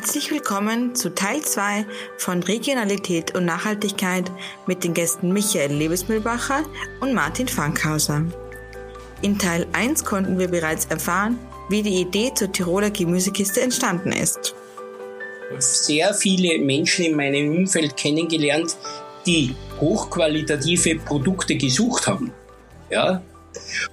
Herzlich willkommen zu Teil 2 von Regionalität und Nachhaltigkeit mit den Gästen Michael Lebesmühlbacher und Martin Fankhauser. In Teil 1 konnten wir bereits erfahren, wie die Idee zur Tiroler Gemüsekiste entstanden ist. Sehr viele Menschen in meinem Umfeld kennengelernt, die hochqualitative Produkte gesucht haben. Ja,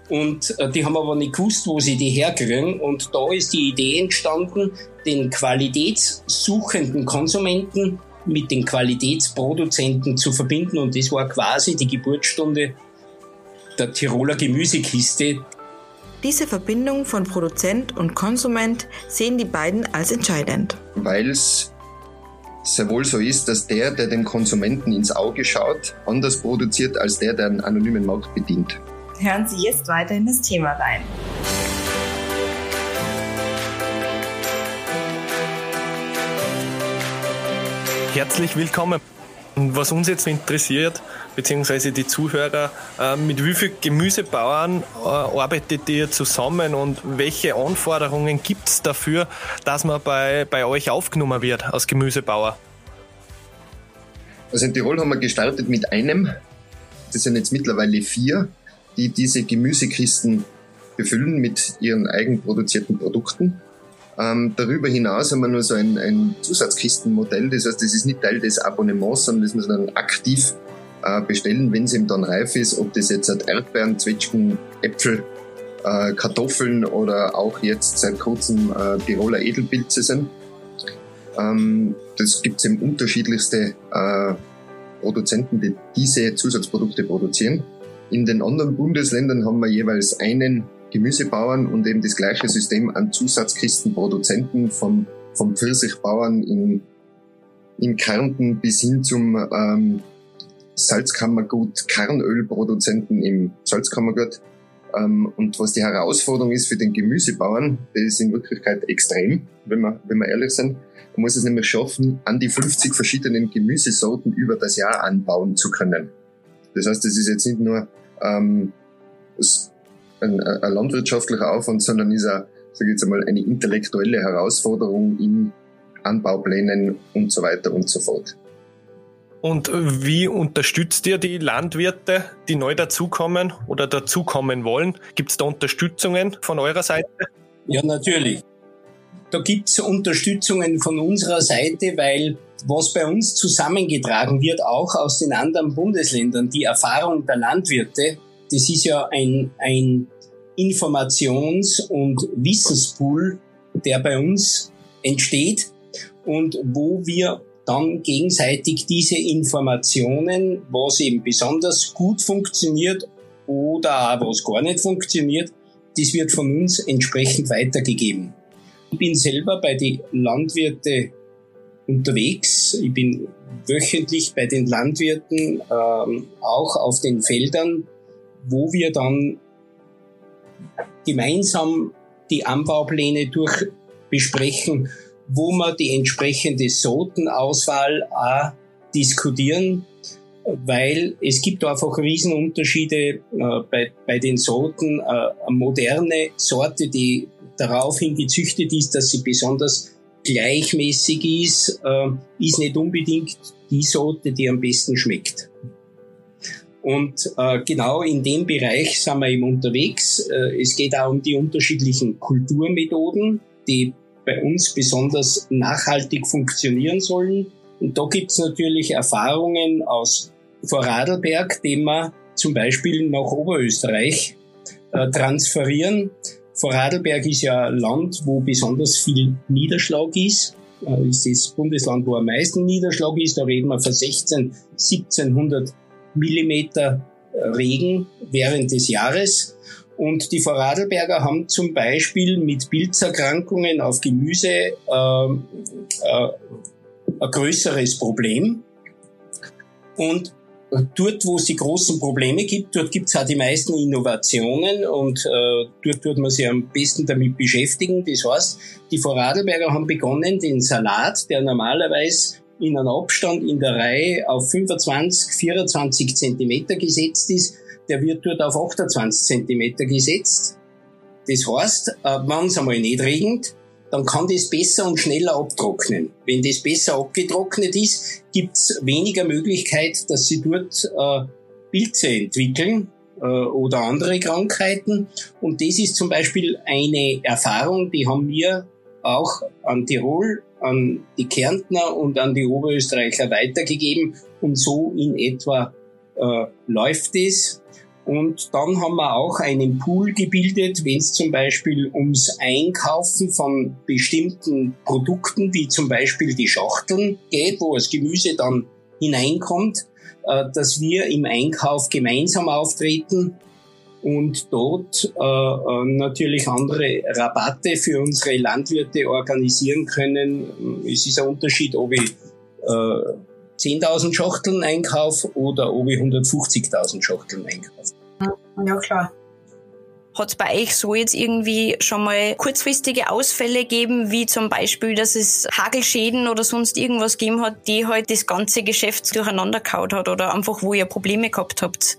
und äh, die haben aber nicht gewusst, wo sie die herkriegen. Und da ist die Idee entstanden, den qualitätssuchenden Konsumenten mit den Qualitätsproduzenten zu verbinden. Und das war quasi die Geburtsstunde der Tiroler Gemüsekiste. Diese Verbindung von Produzent und Konsument sehen die beiden als entscheidend. Weil es sehr wohl so ist, dass der, der dem Konsumenten ins Auge schaut, anders produziert als der, der einen anonymen Markt bedient. Hören Sie jetzt weiter in das Thema rein. Herzlich willkommen. Was uns jetzt interessiert, beziehungsweise die Zuhörer, äh, mit wie vielen Gemüsebauern äh, arbeitet ihr zusammen und welche Anforderungen gibt es dafür, dass man bei, bei euch aufgenommen wird als Gemüsebauer? Also in Tirol haben wir gestartet mit einem, das sind jetzt mittlerweile vier, die diese Gemüsekisten befüllen mit ihren eigenproduzierten Produkten. Ähm, darüber hinaus haben wir nur so ein, ein Zusatzkistenmodell, das heißt, das ist nicht Teil des Abonnements, sondern das muss man dann aktiv äh, bestellen, wenn es ihm dann reif ist, ob das jetzt halt Erdbeeren, Zwetschgen, Äpfel, äh, Kartoffeln oder auch jetzt seit kurzem äh, Tiroler Edelpilze sind. Ähm, das gibt es eben unterschiedlichste äh, Produzenten, die diese Zusatzprodukte produzieren. In den anderen Bundesländern haben wir jeweils einen Gemüsebauern und eben das gleiche System an Zusatzkistenproduzenten vom, vom Pfirsichbauern in, in Kärnten bis hin zum ähm, Salzkammergut, Kernölproduzenten im Salzkammergut. Ähm, und was die Herausforderung ist für den Gemüsebauern, das ist in Wirklichkeit extrem, wenn wir, wenn wir ehrlich sind. Man muss es nämlich schaffen, an die 50 verschiedenen Gemüsesorten über das Jahr anbauen zu können. Das heißt, es ist jetzt nicht nur ähm, ein, ein landwirtschaftlicher Aufwand, sondern ist auch, sage ich jetzt einmal, eine intellektuelle Herausforderung in Anbauplänen und so weiter und so fort. Und wie unterstützt ihr die Landwirte, die neu dazukommen oder dazukommen wollen? Gibt es da Unterstützungen von eurer Seite? Ja, natürlich. Da gibt es Unterstützungen von unserer Seite, weil was bei uns zusammengetragen wird, auch aus den anderen Bundesländern, die Erfahrung der Landwirte, das ist ja ein, ein Informations- und Wissenspool, der bei uns entsteht und wo wir dann gegenseitig diese Informationen, was eben besonders gut funktioniert oder was gar nicht funktioniert, das wird von uns entsprechend weitergegeben. Ich bin selber bei den Landwirte unterwegs. Ich bin wöchentlich bei den Landwirten, ähm, auch auf den Feldern, wo wir dann gemeinsam die Anbaupläne durch besprechen, wo wir die entsprechende Sortenauswahl auch diskutieren, weil es gibt einfach Riesenunterschiede äh, bei, bei den Sorten. Äh, moderne Sorte, die daraufhin gezüchtet ist, dass sie besonders gleichmäßig ist, äh, ist nicht unbedingt die Sorte, die am besten schmeckt. Und äh, genau in dem Bereich sind wir eben unterwegs. Äh, es geht auch um die unterschiedlichen Kulturmethoden, die bei uns besonders nachhaltig funktionieren sollen. Und da gibt es natürlich Erfahrungen aus Vorarlberg, die wir zum Beispiel nach Oberösterreich äh, transferieren. Vorarlberg ist ja ein Land, wo besonders viel Niederschlag ist. Äh, ist das Bundesland, wo am meisten Niederschlag ist. Da reden wir von 16, 1700 Millimeter Regen während des Jahres. Und die Vorarlberger haben zum Beispiel mit Pilzerkrankungen auf Gemüse äh, äh, ein größeres Problem. Und dort, wo es die großen Probleme gibt, dort gibt es auch die meisten Innovationen und äh, dort wird man sich am besten damit beschäftigen. Das heißt, die Vorarlberger haben begonnen, den Salat, der normalerweise in einem Abstand in der Reihe auf 25, 24 Zentimeter gesetzt ist, der wird dort auf 28 Zentimeter gesetzt. Das heißt, äh, wenn es einmal nicht regnet, dann kann das besser und schneller abtrocknen. Wenn das besser abgetrocknet ist, gibt's weniger Möglichkeit, dass sie dort äh, Pilze entwickeln äh, oder andere Krankheiten. Und das ist zum Beispiel eine Erfahrung, die haben wir auch an Tirol, an die Kärntner und an die Oberösterreicher weitergegeben. Und so in etwa äh, läuft es. Und dann haben wir auch einen Pool gebildet, wenn es zum Beispiel ums Einkaufen von bestimmten Produkten, wie zum Beispiel die Schachteln geht, wo das Gemüse dann hineinkommt, äh, dass wir im Einkauf gemeinsam auftreten und dort äh, äh natürlich andere Rabatte für unsere Landwirte organisieren können. Es ist ein Unterschied, ob ich 10.000 Schachteln einkaufe oder ob ich 150.000 Schachteln einkaufe. Ja, klar. Hat es bei euch so jetzt irgendwie schon mal kurzfristige Ausfälle gegeben, wie zum Beispiel, dass es Hagelschäden oder sonst irgendwas gegeben hat, die halt das ganze Geschäft durcheinander kaut hat oder einfach, wo ihr Probleme gehabt habt?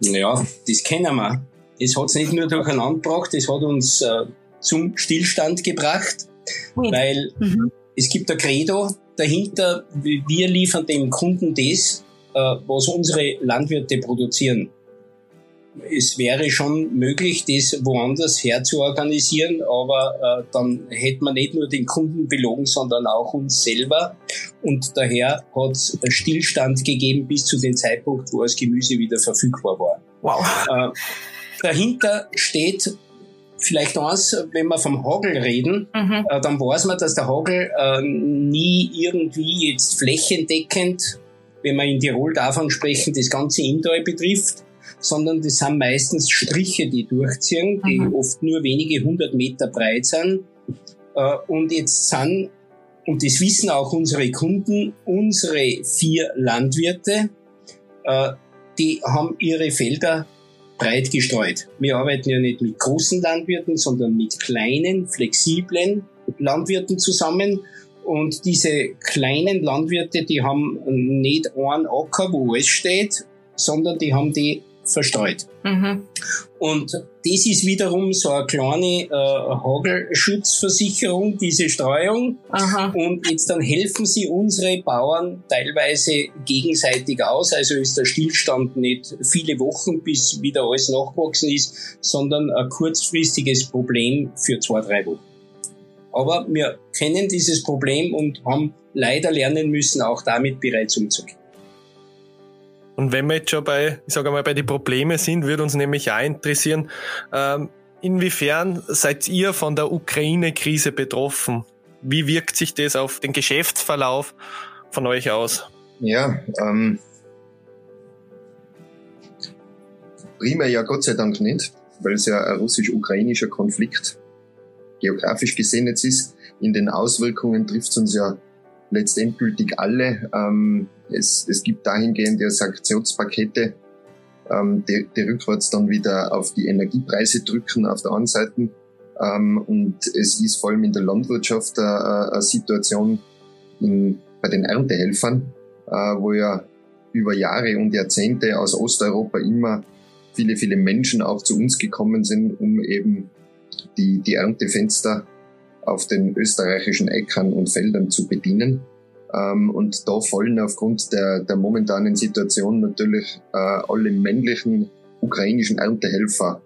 Ja, das kennen wir. Es hat es nicht nur durcheinander gebracht, es hat uns äh, zum Stillstand gebracht, Ui. weil mhm. es gibt ein Credo dahinter, wir liefern dem Kunden das, äh, was unsere Landwirte produzieren es wäre schon möglich, das woanders her zu organisieren, aber äh, dann hätte man nicht nur den Kunden belogen, sondern auch uns selber. Und daher hat es Stillstand gegeben bis zu dem Zeitpunkt, wo das Gemüse wieder verfügbar war. Wow. Äh, dahinter steht vielleicht eins, wenn wir vom Hagel reden, mhm. äh, dann weiß man, dass der Hagel äh, nie irgendwie jetzt flächendeckend, wenn wir in Tirol davon sprechen, das ganze Inntal betrifft sondern das sind meistens Striche, die durchziehen, die mhm. oft nur wenige hundert Meter breit sind. Äh, und jetzt sind, und das wissen auch unsere Kunden, unsere vier Landwirte, äh, die haben ihre Felder breit gestreut. Wir arbeiten ja nicht mit großen Landwirten, sondern mit kleinen, flexiblen Landwirten zusammen. Und diese kleinen Landwirte, die haben nicht einen Acker, wo alles steht, sondern die haben die verstreut. Mhm. Und das ist wiederum so eine kleine äh, Hagelschutzversicherung, diese Streuung. Aha. Und jetzt dann helfen sie unsere Bauern teilweise gegenseitig aus. Also ist der Stillstand nicht viele Wochen, bis wieder alles nachgewachsen ist, sondern ein kurzfristiges Problem für zwei, drei Wochen. Aber wir kennen dieses Problem und haben leider lernen müssen, auch damit bereits umzugehen. Und wenn wir jetzt schon bei, ich sage mal, bei den Problemen sind, würde uns nämlich auch interessieren, ähm, inwiefern seid ihr von der Ukraine-Krise betroffen? Wie wirkt sich das auf den Geschäftsverlauf von euch aus? Ja, ähm, primär ja Gott sei Dank nicht, weil es ja ein russisch-ukrainischer Konflikt geografisch gesehen jetzt ist. In den Auswirkungen trifft es uns ja letztendgültig alle. Ähm, es, es gibt dahingehend ja Sanktionspakete, ähm, die, die rückwärts dann wieder auf die Energiepreise drücken auf der einen Seite. Ähm, und es ist vor allem in der Landwirtschaft eine, eine Situation in, bei den Erntehelfern, äh, wo ja über Jahre und Jahrzehnte aus Osteuropa immer viele, viele Menschen auch zu uns gekommen sind, um eben die, die Erntefenster auf den österreichischen Äckern und Feldern zu bedienen. Ähm, und da fallen aufgrund der, der momentanen Situation natürlich äh, alle männlichen ukrainischen Erntehelfer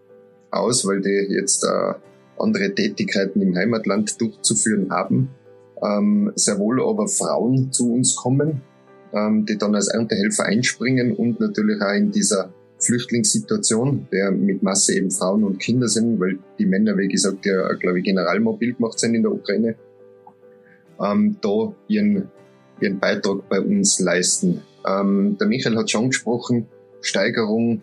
aus, weil die jetzt äh, andere Tätigkeiten im Heimatland durchzuführen haben. Ähm, sehr wohl aber Frauen zu uns kommen, ähm, die dann als Erntehelfer einspringen und natürlich auch in dieser Flüchtlingssituation, der mit Masse eben Frauen und Kinder sind, weil die Männer, wie gesagt, ja, glaube ich, generalmobil gemacht sind in der Ukraine, ähm, da ihren, ihren Beitrag bei uns leisten. Ähm, der Michael hat schon gesprochen, Steigerung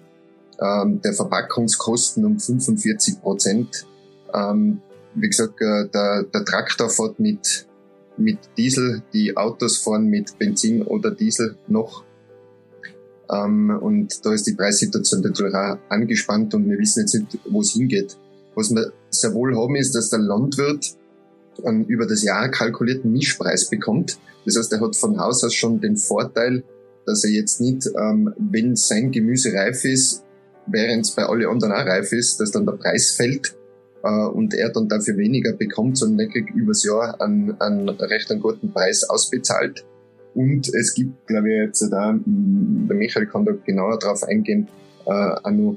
ähm, der Verpackungskosten um 45 Prozent. Ähm, wie gesagt, äh, der, der Traktor fährt mit, mit Diesel, die Autos fahren mit Benzin oder Diesel noch und da ist die Preissituation natürlich auch angespannt und wir wissen jetzt nicht, wo es hingeht. Was wir sehr wohl haben, ist, dass der Landwirt einen über das Jahr kalkulierten Mischpreis bekommt. Das heißt, er hat von Haus aus schon den Vorteil, dass er jetzt nicht, ähm, wenn sein Gemüse reif ist, während es bei alle anderen auch reif ist, dass dann der Preis fällt, äh, und er dann dafür weniger bekommt, sondern er kriegt übers Jahr einen, einen recht einen guten Preis ausbezahlt. Und es gibt, glaube ich, jetzt da, der Michael kann da genauer drauf eingehen, äh, auch noch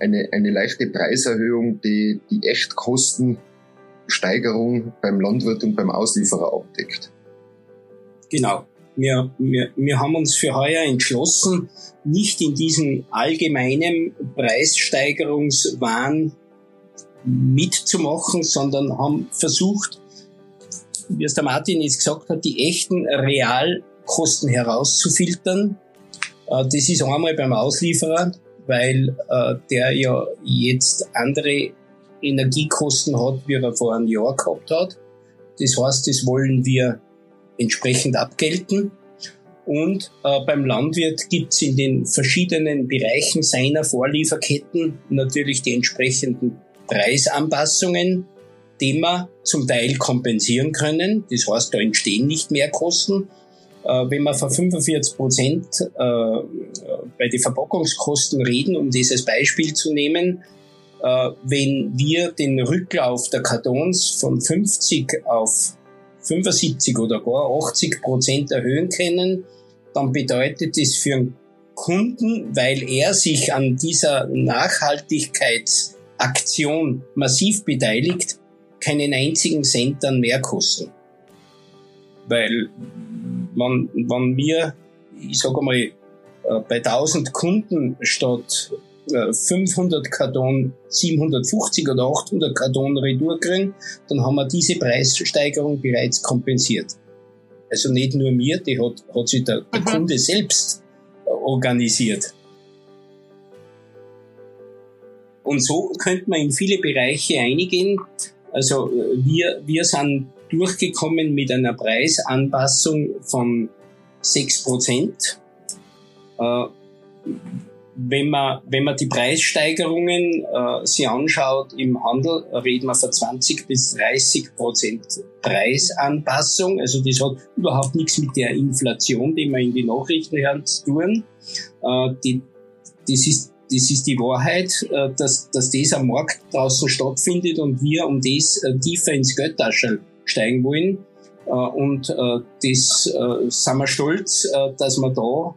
eine, eine leichte Preiserhöhung, die die Echtkostensteigerung beim Landwirt und beim Auslieferer abdeckt. Genau. Wir, wir, wir haben uns für heuer entschlossen, nicht in diesen allgemeinen Preissteigerungswahn mitzumachen, sondern haben versucht, wie es der Martin jetzt gesagt hat, die echten Realkosten herauszufiltern. Äh, das ist einmal beim Auslieferer, weil äh, der ja jetzt andere Energiekosten hat, wie er vor einem Jahr gehabt hat. Das heißt, das wollen wir entsprechend abgelten. Und äh, beim Landwirt gibt's in den verschiedenen Bereichen seiner Vorlieferketten natürlich die entsprechenden Preisanpassungen, die wir zum Teil kompensieren können. Das heißt, da entstehen nicht mehr Kosten. Äh, wenn wir von 45 Prozent äh, bei den Verpackungskosten reden, um dieses Beispiel zu nehmen, äh, wenn wir den Rücklauf der Kartons von 50 auf 75 oder gar 80 Prozent erhöhen können, dann bedeutet das für einen Kunden, weil er sich an dieser Nachhaltigkeitsaktion massiv beteiligt, keinen einzigen Cent an Mehrkosten. Weil, wenn, wenn wir, ich sage mal, äh, bei 1000 Kunden statt 500 äh, Karton 750 oder 800 Karton Retour kriegen, dann haben wir diese Preissteigerung bereits kompensiert. Also nicht nur mir, die hat, hat sich der, der mhm. Kunde selbst äh, organisiert. Und so könnte man in viele Bereiche einigen. Also wir, wir sind durchgekommen mit einer Preisanpassung von 6 Prozent. Äh, wenn man, wenn man die Preissteigerungen äh, sich anschaut im Handel, reden wir von 20 bis 30 Prozent Preisanpassung. Also das hat überhaupt nichts mit der Inflation, die wir in die Nachrichten hören, zu tun. Äh, die, das, ist, das ist die Wahrheit, äh, dass, dass das am Markt draußen stattfindet und wir um das äh, tiefer ins Geldtaschel steigen wollen. Äh, und äh, das äh, sind wir stolz, dass wir da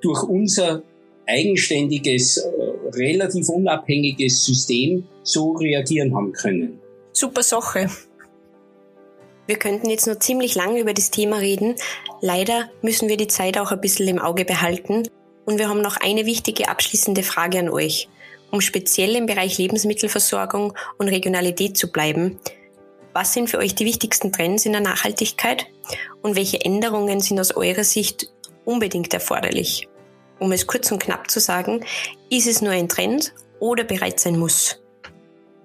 durch unser eigenständiges, relativ unabhängiges System so reagieren haben können. Super Sache. Wir könnten jetzt noch ziemlich lange über das Thema reden. Leider müssen wir die Zeit auch ein bisschen im Auge behalten. Und wir haben noch eine wichtige abschließende Frage an euch. Um speziell im Bereich Lebensmittelversorgung und Regionalität zu bleiben, was sind für euch die wichtigsten Trends in der Nachhaltigkeit und welche Änderungen sind aus eurer Sicht unbedingt erforderlich? Um es kurz und knapp zu sagen, ist es nur ein Trend oder bereits ein Muss?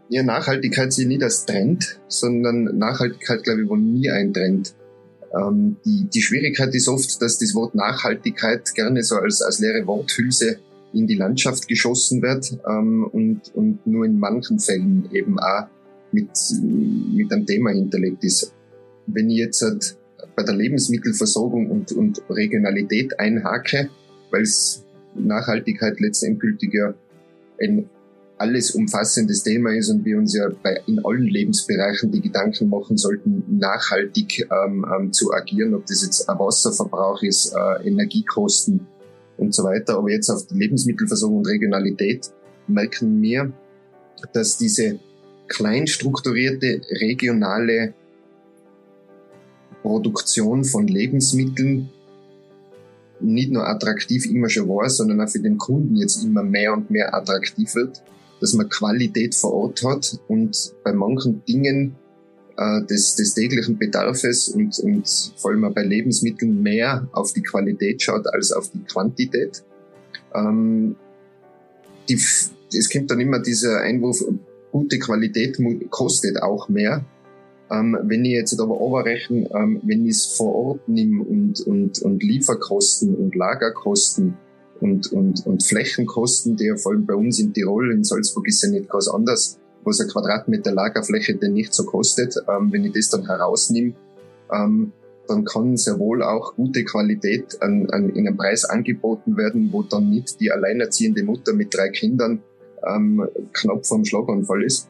Ja, Nachhaltigkeit sehe ich nicht als Trend, sondern Nachhaltigkeit, glaube ich, war nie ein Trend. Ähm, die, die Schwierigkeit ist oft, dass das Wort Nachhaltigkeit gerne so als, als leere Worthülse in die Landschaft geschossen wird ähm, und, und nur in manchen Fällen eben auch mit, mit einem Thema hinterlegt ist. Wenn ich jetzt halt bei der Lebensmittelversorgung und, und Regionalität einhake, weil es Nachhaltigkeit letztendgültig ja ein alles umfassendes Thema ist und wir uns ja bei, in allen Lebensbereichen die Gedanken machen sollten, nachhaltig ähm, ähm, zu agieren, ob das jetzt ein Wasserverbrauch ist, äh, Energiekosten und so weiter. Aber jetzt auf die Lebensmittelversorgung und Regionalität merken wir, dass diese klein strukturierte regionale Produktion von Lebensmitteln nicht nur attraktiv immer schon war, sondern auch für den Kunden jetzt immer mehr und mehr attraktiv wird, dass man Qualität vor Ort hat und bei manchen Dingen äh, des, des täglichen Bedarfes und, und vor allem auch bei Lebensmitteln mehr auf die Qualität schaut als auf die Quantität. Ähm, die, es kommt dann immer dieser Einwurf, gute Qualität kostet auch mehr. Ähm, wenn ich jetzt aber overrechne, ähm, wenn ich es vor Ort nehme und, und, und Lieferkosten und Lagerkosten und, und, und Flächenkosten, die ja vor allem bei uns in Tirol, in Salzburg ist ja nicht ganz anders, wo es ein Quadratmeter Lagerfläche denn nicht so kostet, ähm, wenn ich das dann herausnehme, dann kann sehr wohl auch gute Qualität an, an, in einem Preis angeboten werden, wo dann nicht die alleinerziehende Mutter mit drei Kindern ähm, knapp vorm Schlaganfall ist.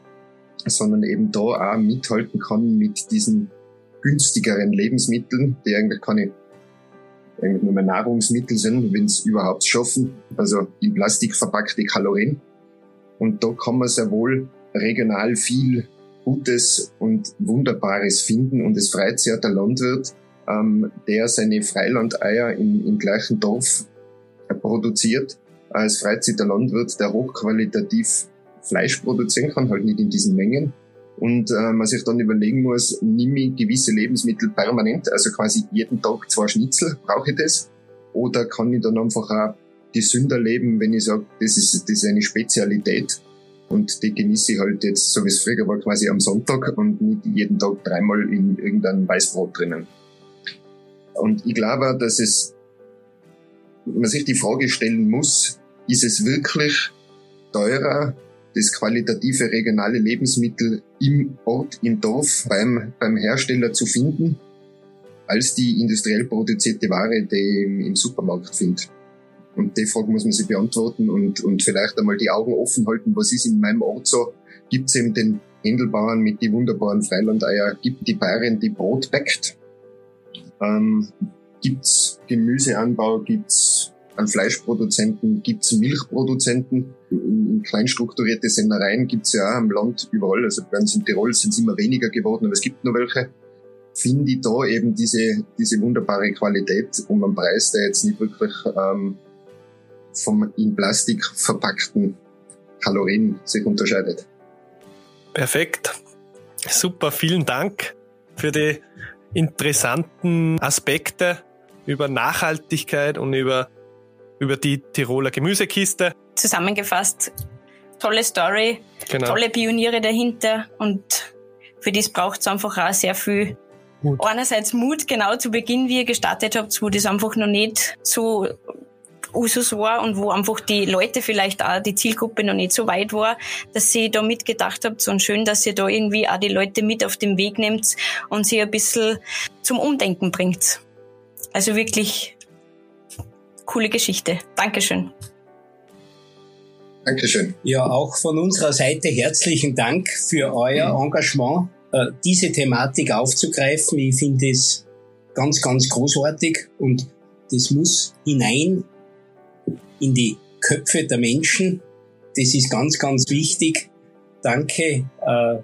sondern eben da auch mithalten kann mit diesen günstigeren Lebensmitteln, die eigentlich keine eigentlich nur mehr Nahrungsmittel sind, wenn es überhaupt schaffen, also in Plastik verpackte Kalorien. Und da kann man sehr wohl regional viel Gutes und Wunderbares finden und es freut sich auch der Landwirt, ähm, der seine Freilandeier im, im gleichen Dorf produziert. Sich der Landwirt, der hochqualitativ Fleisch produzieren kann, halt nicht in diesen Mengen. Und äh, man sich dann überlegen muss, nehme ich gewisse Lebensmittel permanent, also quasi jeden Tag zwei Schnitzel, brauche ich das? Oder kann ich dann einfach auch gesünder leben, wenn ich sage, das ist, das ist eine Spezialität und die genieße ich halt jetzt, so wie es früher war, quasi am Sonntag und nicht jeden Tag dreimal in irgendein Weißbrot drinnen. Und ich glaube, dass es, man sich die Frage stellen muss, ist es wirklich teurer, das qualitative regionale Lebensmittel im Ort, im Dorf beim, beim Hersteller zu finden, als die industriell produzierte Ware, die ich im Supermarkt findet. Und die Frage muss man sich beantworten und, und vielleicht einmal die Augen offen halten, was ist in meinem Ort so? Gibt es eben den Händelbauern mit die wunderbaren Freilandeier? Gibt die Bäuerin, die Brot backt? Ähm, gibt's Gemüseanbau? Gibt's an Fleischproduzenten? Gibt's Milchproduzenten? In, in kleinstrukturierte Sennereien gibt's ja auch am Land überall. Also bei uns in Tirol sind es immer weniger geworden, aber es gibt noch welche finde ich da eben diese, diese wunderbare Qualität um einen Preis, der jetzt nicht wirklich ähm, vom in Plastik verpackten Kalorien sich unterscheidet. Perfekt. Super, vielen Dank für die interessanten Aspekte über Nachhaltigkeit und über, über die Tiroler Gemüsekiste. Zusammengefasst, tolle Story, genau. tolle Pioniere dahinter und für das braucht es einfach auch sehr viel Mut. Einerseits Mut, genau zu Beginn, wie ihr gestartet habt, wo das einfach noch nicht so Usus war und wo einfach die Leute vielleicht auch die Zielgruppe noch nicht so weit war, dass sie da mitgedacht habt und schön, dass ihr da irgendwie auch die Leute mit auf den Weg nehmt und sie ein bisschen zum Umdenken bringt. Also wirklich coole Geschichte. Dankeschön. Dankeschön. Ja, auch von unserer Seite herzlichen Dank für euer mhm. Engagement, äh, diese Thematik aufzugreifen. Ich finde es ganz, ganz großartig und das muss hinein in die Köpfe der Menschen. Das ist ganz, ganz wichtig. Danke, äh,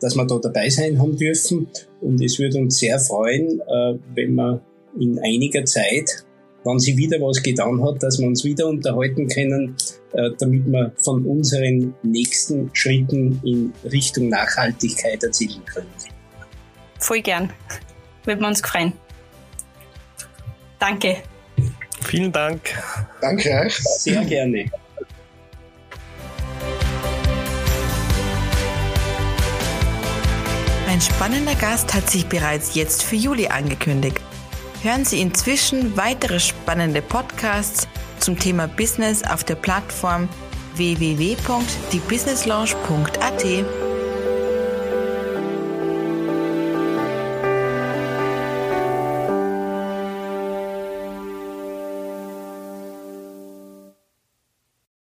dass wir da dabei sein haben dürfen. Und es würde uns sehr freuen, äh, wenn wir in einiger Zeit, wenn sie wieder was getan hat, dass wir uns wieder unterhalten können, äh, damit wir von unseren nächsten Schritten in Richtung Nachhaltigkeit erzielen können. Voll gern. Würden wir uns freuen. Danke. Vielen Dank. Danke euch. Sehr gerne. Ein spannender Gast hat sich bereits jetzt für Juli angekündigt. Hören Sie inzwischen weitere spannende Podcasts zum Thema Business auf der Plattform www.diebusinesslounge.at.